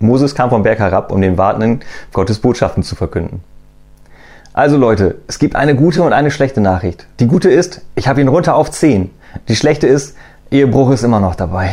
Moses kam vom Berg herab, um den Wartenden Gottes Botschaften zu verkünden. Also Leute, es gibt eine gute und eine schlechte Nachricht. Die gute ist, ich habe ihn runter auf 10. Die schlechte ist, Ehebruch ist immer noch dabei.